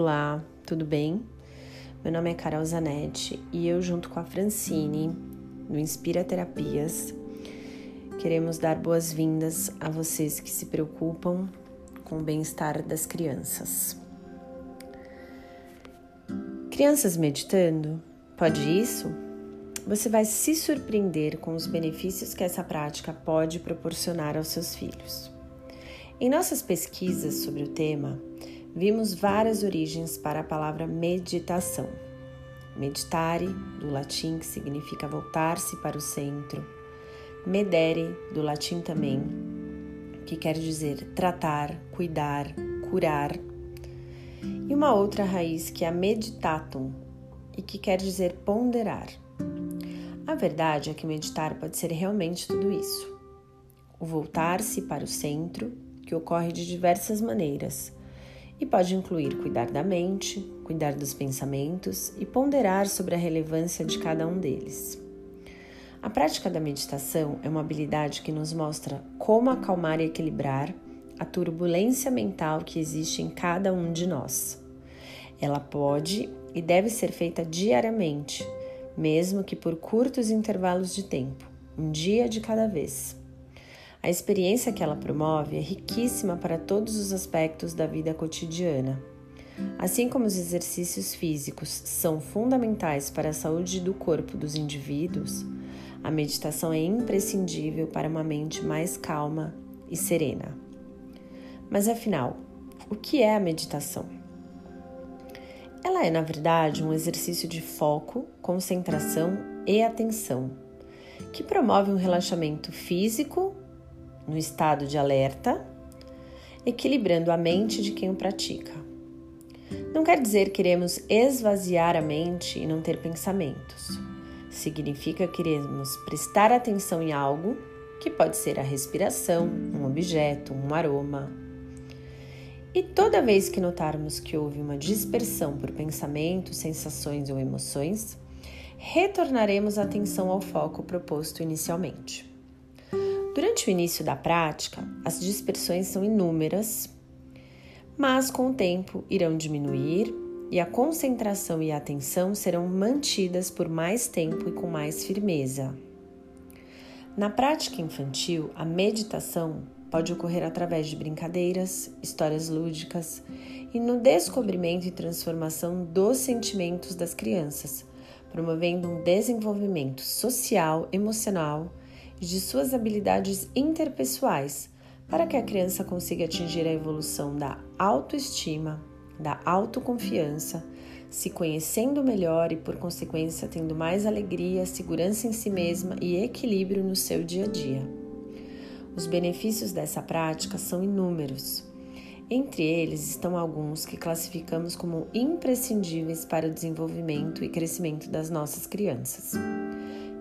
Olá, tudo bem? Meu nome é Carol Zanetti e eu, junto com a Francine, do Inspira Terapias, queremos dar boas-vindas a vocês que se preocupam com o bem-estar das crianças. Crianças meditando, pode isso? Você vai se surpreender com os benefícios que essa prática pode proporcionar aos seus filhos. Em nossas pesquisas sobre o tema, vimos várias origens para a palavra meditação. Meditare, do latim, que significa voltar-se para o centro. Medere, do latim também, que quer dizer tratar, cuidar, curar. E uma outra raiz que é meditatum, e que quer dizer ponderar. A verdade é que meditar pode ser realmente tudo isso. O voltar-se para o centro, que ocorre de diversas maneiras e pode incluir cuidar da mente, cuidar dos pensamentos e ponderar sobre a relevância de cada um deles. A prática da meditação é uma habilidade que nos mostra como acalmar e equilibrar a turbulência mental que existe em cada um de nós. Ela pode e deve ser feita diariamente, mesmo que por curtos intervalos de tempo, um dia de cada vez. A experiência que ela promove é riquíssima para todos os aspectos da vida cotidiana. Assim como os exercícios físicos são fundamentais para a saúde do corpo dos indivíduos, a meditação é imprescindível para uma mente mais calma e serena. Mas afinal, o que é a meditação? Ela é, na verdade, um exercício de foco, concentração e atenção, que promove um relaxamento físico, no estado de alerta, equilibrando a mente de quem o pratica. Não quer dizer que queremos esvaziar a mente e não ter pensamentos. Significa que queremos prestar atenção em algo que pode ser a respiração, um objeto, um aroma. E toda vez que notarmos que houve uma dispersão por pensamentos, sensações ou emoções, retornaremos a atenção ao foco proposto inicialmente. Durante o início da prática, as dispersões são inúmeras, mas com o tempo irão diminuir e a concentração e a atenção serão mantidas por mais tempo e com mais firmeza. Na prática infantil, a meditação pode ocorrer através de brincadeiras, histórias lúdicas e no descobrimento e transformação dos sentimentos das crianças, promovendo um desenvolvimento social, emocional de suas habilidades interpessoais, para que a criança consiga atingir a evolução da autoestima, da autoconfiança, se conhecendo melhor e, por consequência, tendo mais alegria, segurança em si mesma e equilíbrio no seu dia a dia. Os benefícios dessa prática são inúmeros. Entre eles estão alguns que classificamos como imprescindíveis para o desenvolvimento e crescimento das nossas crianças.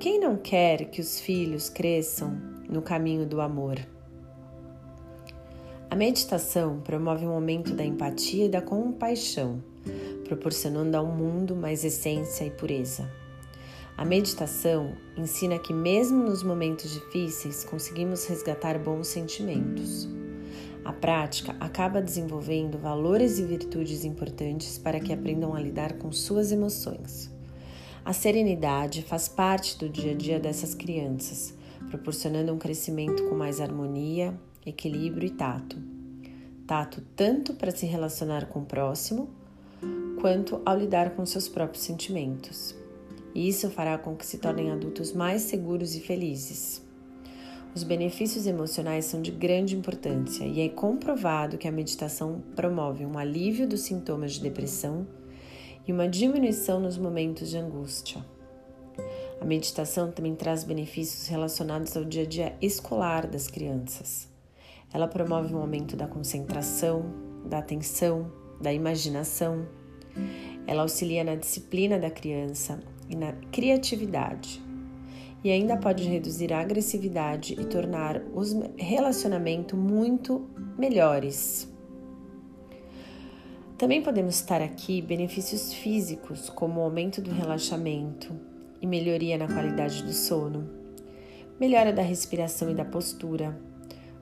Quem não quer que os filhos cresçam no caminho do amor? A meditação promove um aumento da empatia e da compaixão, proporcionando ao mundo mais essência e pureza. A meditação ensina que, mesmo nos momentos difíceis, conseguimos resgatar bons sentimentos. A prática acaba desenvolvendo valores e virtudes importantes para que aprendam a lidar com suas emoções. A serenidade faz parte do dia a dia dessas crianças, proporcionando um crescimento com mais harmonia, equilíbrio e tato. Tato tanto para se relacionar com o próximo, quanto ao lidar com seus próprios sentimentos. E isso fará com que se tornem adultos mais seguros e felizes. Os benefícios emocionais são de grande importância e é comprovado que a meditação promove um alívio dos sintomas de depressão e uma diminuição nos momentos de angústia. A meditação também traz benefícios relacionados ao dia a dia escolar das crianças. Ela promove um aumento da concentração, da atenção, da imaginação. Ela auxilia na disciplina da criança e na criatividade. E ainda pode reduzir a agressividade e tornar os relacionamentos muito melhores. Também podemos citar aqui benefícios físicos, como o aumento do relaxamento e melhoria na qualidade do sono, melhora da respiração e da postura,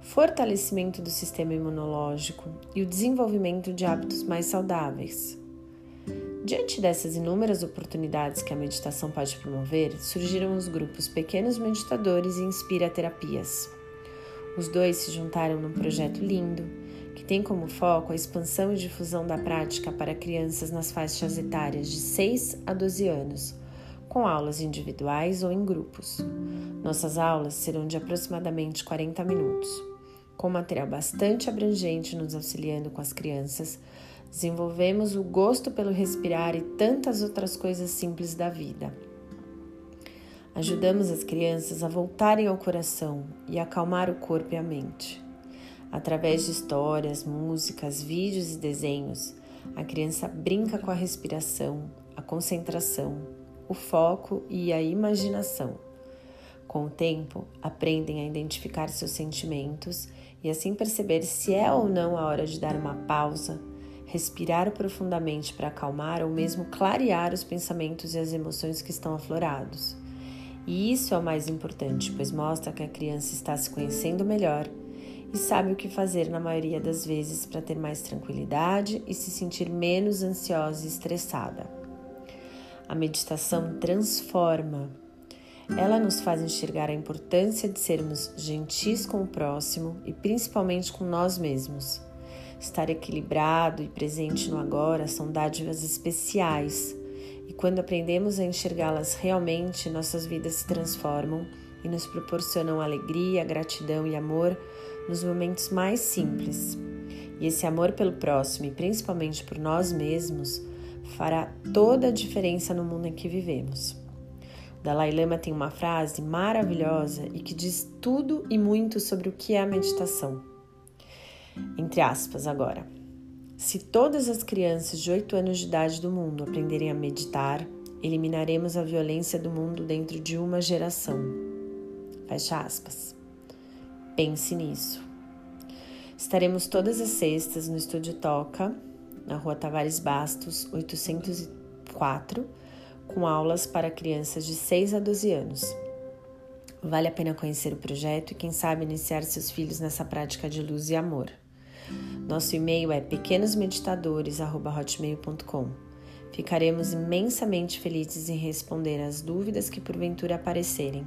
fortalecimento do sistema imunológico e o desenvolvimento de hábitos mais saudáveis. Diante dessas inúmeras oportunidades que a meditação pode promover, surgiram os grupos Pequenos Meditadores e Inspira Terapias. Os dois se juntaram num projeto lindo que tem como foco a expansão e difusão da prática para crianças nas faixas etárias de 6 a 12 anos, com aulas individuais ou em grupos. Nossas aulas serão de aproximadamente 40 minutos, com material bastante abrangente nos auxiliando com as crianças desenvolvemos o gosto pelo respirar e tantas outras coisas simples da vida. Ajudamos as crianças a voltarem ao coração e acalmar o corpo e a mente. Através de histórias, músicas, vídeos e desenhos, a criança brinca com a respiração, a concentração, o foco e a imaginação. Com o tempo, aprendem a identificar seus sentimentos e assim perceber se é ou não a hora de dar uma pausa, respirar profundamente para acalmar ou mesmo clarear os pensamentos e as emoções que estão aflorados. E isso é o mais importante, pois mostra que a criança está se conhecendo melhor e sabe o que fazer na maioria das vezes para ter mais tranquilidade e se sentir menos ansiosa e estressada. A meditação transforma. Ela nos faz enxergar a importância de sermos gentis com o próximo e principalmente com nós mesmos. Estar equilibrado e presente no agora são dádivas especiais, e quando aprendemos a enxergá-las realmente, nossas vidas se transformam e nos proporcionam alegria, gratidão e amor nos momentos mais simples. E esse amor pelo próximo e principalmente por nós mesmos fará toda a diferença no mundo em que vivemos. O Dalai Lama tem uma frase maravilhosa e que diz tudo e muito sobre o que é a meditação. Entre aspas, agora. Se todas as crianças de 8 anos de idade do mundo aprenderem a meditar, eliminaremos a violência do mundo dentro de uma geração. Fecha aspas. Pense nisso. Estaremos todas as sextas no Estúdio Toca, na rua Tavares Bastos, 804, com aulas para crianças de 6 a 12 anos. Vale a pena conhecer o projeto e, quem sabe, iniciar seus filhos nessa prática de luz e amor. Nosso e-mail é pequenosmeditadores@hotmail.com. Ficaremos imensamente felizes em responder as dúvidas que porventura aparecerem.